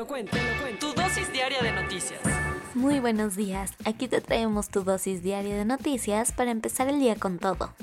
lo cuento, te lo cuento. Tu dosis diaria de noticias. Muy buenos días, aquí te traemos tu dosis diaria de noticias para empezar el día con todo.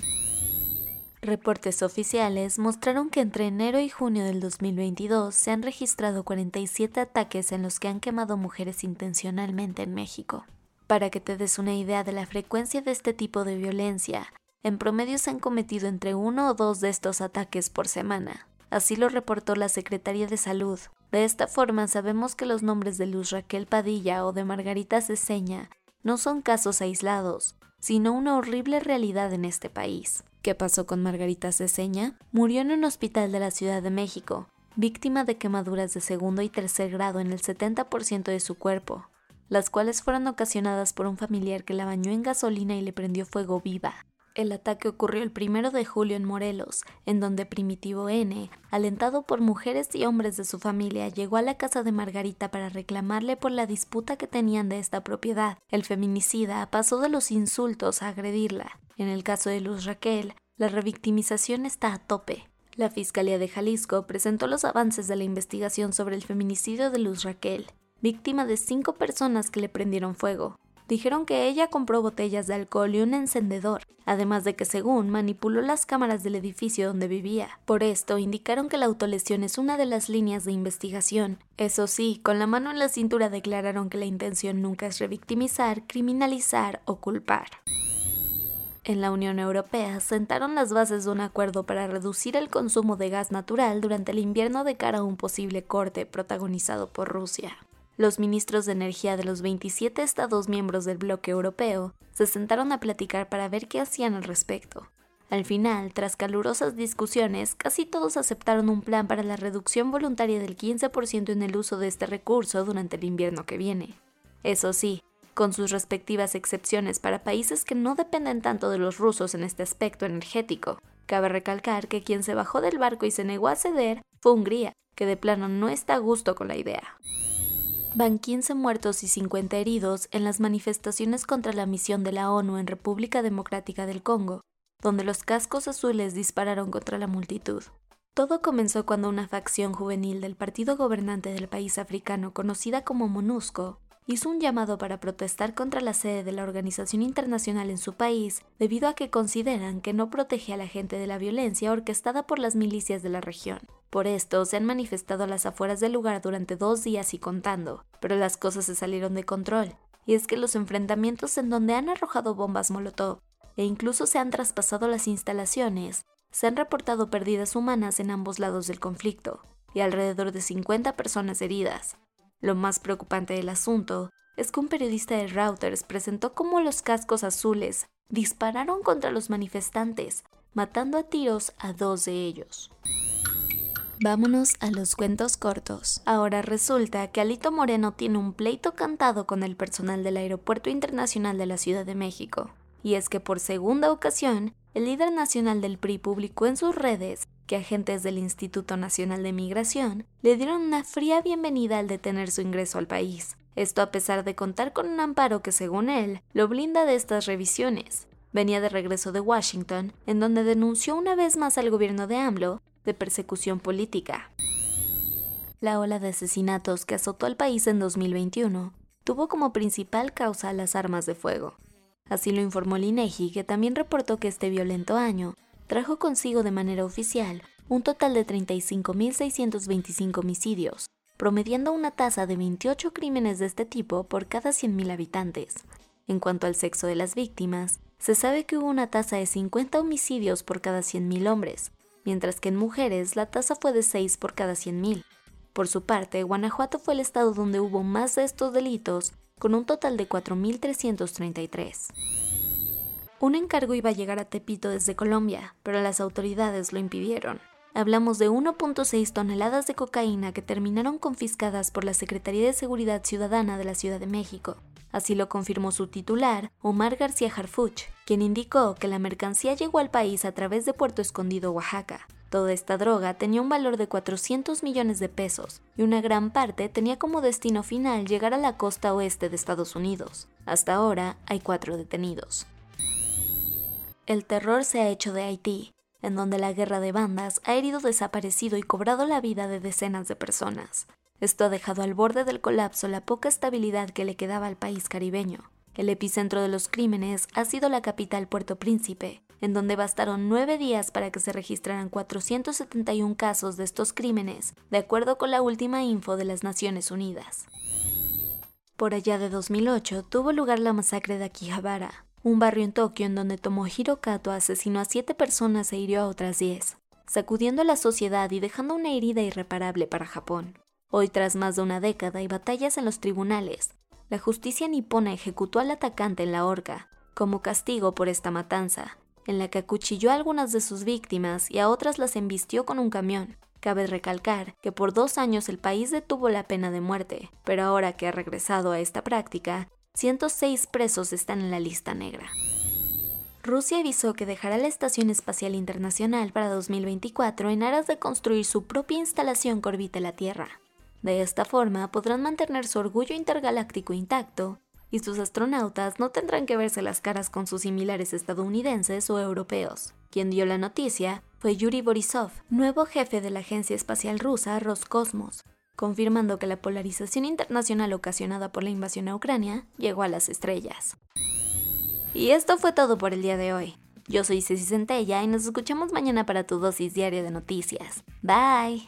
Reportes oficiales mostraron que entre enero y junio del 2022 se han registrado 47 ataques en los que han quemado mujeres intencionalmente en México. Para que te des una idea de la frecuencia de este tipo de violencia, en promedio se han cometido entre uno o dos de estos ataques por semana. Así lo reportó la Secretaría de Salud. De esta forma sabemos que los nombres de Luz Raquel Padilla o de Margarita Ceseña no son casos aislados, sino una horrible realidad en este país. ¿Qué pasó con Margarita Ceseña? Murió en un hospital de la Ciudad de México, víctima de quemaduras de segundo y tercer grado en el 70% de su cuerpo, las cuales fueron ocasionadas por un familiar que la bañó en gasolina y le prendió fuego viva. El ataque ocurrió el primero de julio en Morelos, en donde Primitivo N, alentado por mujeres y hombres de su familia, llegó a la casa de Margarita para reclamarle por la disputa que tenían de esta propiedad. El feminicida pasó de los insultos a agredirla. En el caso de Luz Raquel, la revictimización está a tope. La Fiscalía de Jalisco presentó los avances de la investigación sobre el feminicidio de Luz Raquel, víctima de cinco personas que le prendieron fuego dijeron que ella compró botellas de alcohol y un encendedor, además de que según manipuló las cámaras del edificio donde vivía. Por esto indicaron que la autolesión es una de las líneas de investigación. Eso sí, con la mano en la cintura declararon que la intención nunca es revictimizar, criminalizar o culpar. En la Unión Europea sentaron las bases de un acuerdo para reducir el consumo de gas natural durante el invierno de cara a un posible corte protagonizado por Rusia. Los ministros de energía de los 27 estados miembros del bloque europeo se sentaron a platicar para ver qué hacían al respecto. Al final, tras calurosas discusiones, casi todos aceptaron un plan para la reducción voluntaria del 15% en el uso de este recurso durante el invierno que viene. Eso sí, con sus respectivas excepciones para países que no dependen tanto de los rusos en este aspecto energético. Cabe recalcar que quien se bajó del barco y se negó a ceder fue Hungría, que de plano no está a gusto con la idea. Van 15 muertos y 50 heridos en las manifestaciones contra la misión de la ONU en República Democrática del Congo, donde los cascos azules dispararon contra la multitud. Todo comenzó cuando una facción juvenil del partido gobernante del país africano conocida como MONUSCO hizo un llamado para protestar contra la sede de la organización internacional en su país debido a que consideran que no protege a la gente de la violencia orquestada por las milicias de la región. Por esto se han manifestado a las afueras del lugar durante dos días y contando, pero las cosas se salieron de control, y es que los enfrentamientos en donde han arrojado bombas molotov e incluso se han traspasado las instalaciones, se han reportado pérdidas humanas en ambos lados del conflicto, y alrededor de 50 personas heridas, lo más preocupante del asunto es que un periodista de Reuters presentó cómo los cascos azules dispararon contra los manifestantes, matando a tiros a dos de ellos. Vámonos a los cuentos cortos. Ahora resulta que Alito Moreno tiene un pleito cantado con el personal del Aeropuerto Internacional de la Ciudad de México. Y es que por segunda ocasión, el líder nacional del PRI publicó en sus redes que agentes del Instituto Nacional de Migración le dieron una fría bienvenida al detener su ingreso al país. Esto a pesar de contar con un amparo que, según él, lo blinda de estas revisiones. Venía de regreso de Washington, en donde denunció una vez más al gobierno de AMLO de persecución política. La ola de asesinatos que azotó al país en 2021 tuvo como principal causa las armas de fuego. Así lo informó el INEGI, que también reportó que este violento año trajo consigo de manera oficial un total de 35.625 homicidios, promediando una tasa de 28 crímenes de este tipo por cada 100.000 habitantes. En cuanto al sexo de las víctimas, se sabe que hubo una tasa de 50 homicidios por cada 100.000 hombres, mientras que en mujeres la tasa fue de 6 por cada 100.000. Por su parte, Guanajuato fue el estado donde hubo más de estos delitos, con un total de 4.333. Un encargo iba a llegar a Tepito desde Colombia, pero las autoridades lo impidieron. Hablamos de 1.6 toneladas de cocaína que terminaron confiscadas por la Secretaría de Seguridad Ciudadana de la Ciudad de México. Así lo confirmó su titular, Omar García Harfuch, quien indicó que la mercancía llegó al país a través de Puerto Escondido, Oaxaca. Toda esta droga tenía un valor de 400 millones de pesos y una gran parte tenía como destino final llegar a la costa oeste de Estados Unidos. Hasta ahora hay cuatro detenidos. El terror se ha hecho de Haití, en donde la guerra de bandas ha herido, desaparecido y cobrado la vida de decenas de personas. Esto ha dejado al borde del colapso la poca estabilidad que le quedaba al país caribeño. El epicentro de los crímenes ha sido la capital Puerto Príncipe, en donde bastaron nueve días para que se registraran 471 casos de estos crímenes, de acuerdo con la última info de las Naciones Unidas. Por allá de 2008 tuvo lugar la masacre de Akihabara, un barrio en Tokio en donde Tomohiro Kato asesinó a siete personas e hirió a otras diez, sacudiendo a la sociedad y dejando una herida irreparable para Japón. Hoy, tras más de una década y batallas en los tribunales, la justicia nipona ejecutó al atacante en la horca, como castigo por esta matanza, en la que acuchilló a algunas de sus víctimas y a otras las embistió con un camión. Cabe recalcar que por dos años el país detuvo la pena de muerte, pero ahora que ha regresado a esta práctica, 106 presos están en la lista negra. Rusia avisó que dejará la Estación Espacial Internacional para 2024 en aras de construir su propia instalación que orbite la Tierra. De esta forma podrán mantener su orgullo intergaláctico intacto y sus astronautas no tendrán que verse las caras con sus similares estadounidenses o europeos. Quien dio la noticia fue Yuri Borisov, nuevo jefe de la agencia espacial rusa Roscosmos, confirmando que la polarización internacional ocasionada por la invasión a Ucrania llegó a las estrellas. Y esto fue todo por el día de hoy. Yo soy Ceci Centella y nos escuchamos mañana para tu dosis diaria de noticias. Bye.